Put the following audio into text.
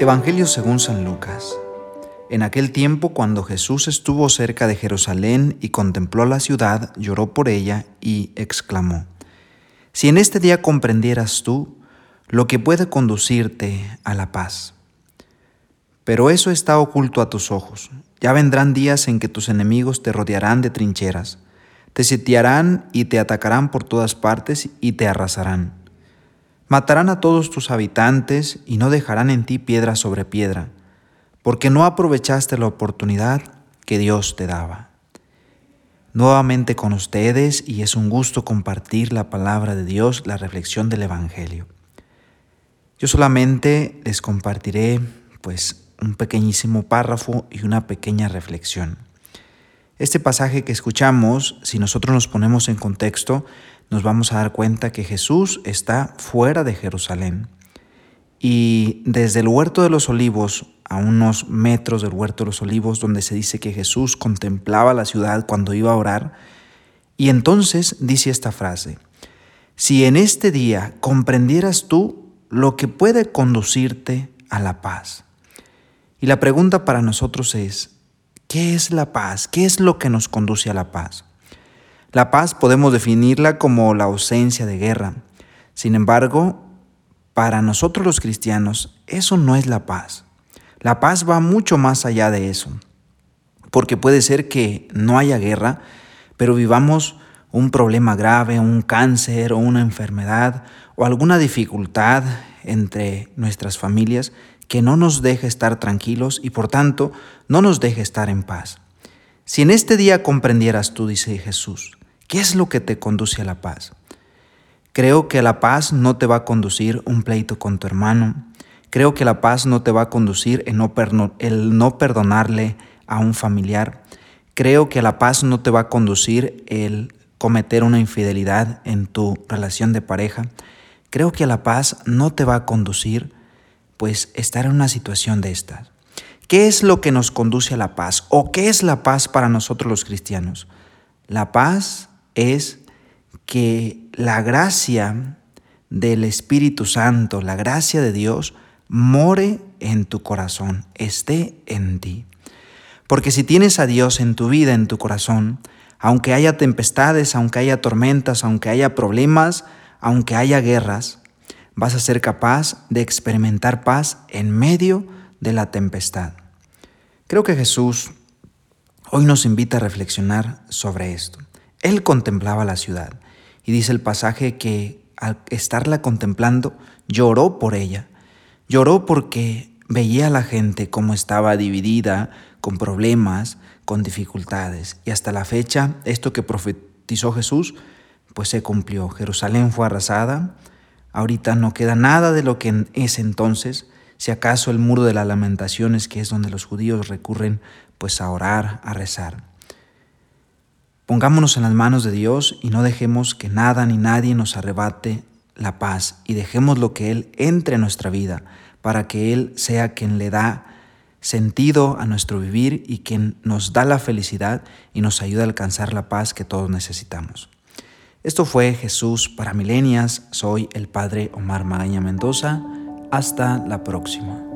Evangelio según San Lucas. En aquel tiempo, cuando Jesús estuvo cerca de Jerusalén y contempló la ciudad, lloró por ella y exclamó, Si en este día comprendieras tú lo que puede conducirte a la paz. Pero eso está oculto a tus ojos. Ya vendrán días en que tus enemigos te rodearán de trincheras, te sitiarán y te atacarán por todas partes y te arrasarán Matarán a todos tus habitantes y no dejarán en ti piedra sobre piedra, porque no aprovechaste la oportunidad que Dios te daba. Nuevamente con ustedes y es un gusto compartir la palabra de Dios, la reflexión del Evangelio. Yo solamente les compartiré pues un pequeñísimo párrafo y una pequeña reflexión. Este pasaje que escuchamos, si nosotros nos ponemos en contexto, nos vamos a dar cuenta que Jesús está fuera de Jerusalén. Y desde el huerto de los olivos, a unos metros del huerto de los olivos, donde se dice que Jesús contemplaba la ciudad cuando iba a orar, y entonces dice esta frase, si en este día comprendieras tú lo que puede conducirte a la paz. Y la pregunta para nosotros es, ¿qué es la paz? ¿Qué es lo que nos conduce a la paz? La paz podemos definirla como la ausencia de guerra. Sin embargo, para nosotros los cristianos, eso no es la paz. La paz va mucho más allá de eso. Porque puede ser que no haya guerra, pero vivamos un problema grave, un cáncer o una enfermedad o alguna dificultad entre nuestras familias que no nos deje estar tranquilos y por tanto no nos deje estar en paz. Si en este día comprendieras tú, dice Jesús, ¿Qué es lo que te conduce a la paz? Creo que la paz no te va a conducir un pleito con tu hermano. Creo que la paz no te va a conducir no, el no perdonarle a un familiar. Creo que la paz no te va a conducir el cometer una infidelidad en tu relación de pareja. Creo que la paz no te va a conducir pues estar en una situación de estas. ¿Qué es lo que nos conduce a la paz? ¿O qué es la paz para nosotros los cristianos? La paz es que la gracia del Espíritu Santo, la gracia de Dios, more en tu corazón, esté en ti. Porque si tienes a Dios en tu vida, en tu corazón, aunque haya tempestades, aunque haya tormentas, aunque haya problemas, aunque haya guerras, vas a ser capaz de experimentar paz en medio de la tempestad. Creo que Jesús hoy nos invita a reflexionar sobre esto. Él contemplaba la ciudad y dice el pasaje que al estarla contemplando lloró por ella. Lloró porque veía a la gente como estaba dividida, con problemas, con dificultades. Y hasta la fecha, esto que profetizó Jesús, pues se cumplió. Jerusalén fue arrasada. Ahorita no queda nada de lo que es entonces, si acaso el muro de las lamentaciones, que es donde los judíos recurren pues a orar, a rezar. Pongámonos en las manos de Dios y no dejemos que nada ni nadie nos arrebate la paz y dejemos lo que Él entre en nuestra vida para que Él sea quien le da sentido a nuestro vivir y quien nos da la felicidad y nos ayuda a alcanzar la paz que todos necesitamos. Esto fue Jesús para Milenias. Soy el Padre Omar Magaña Mendoza. Hasta la próxima.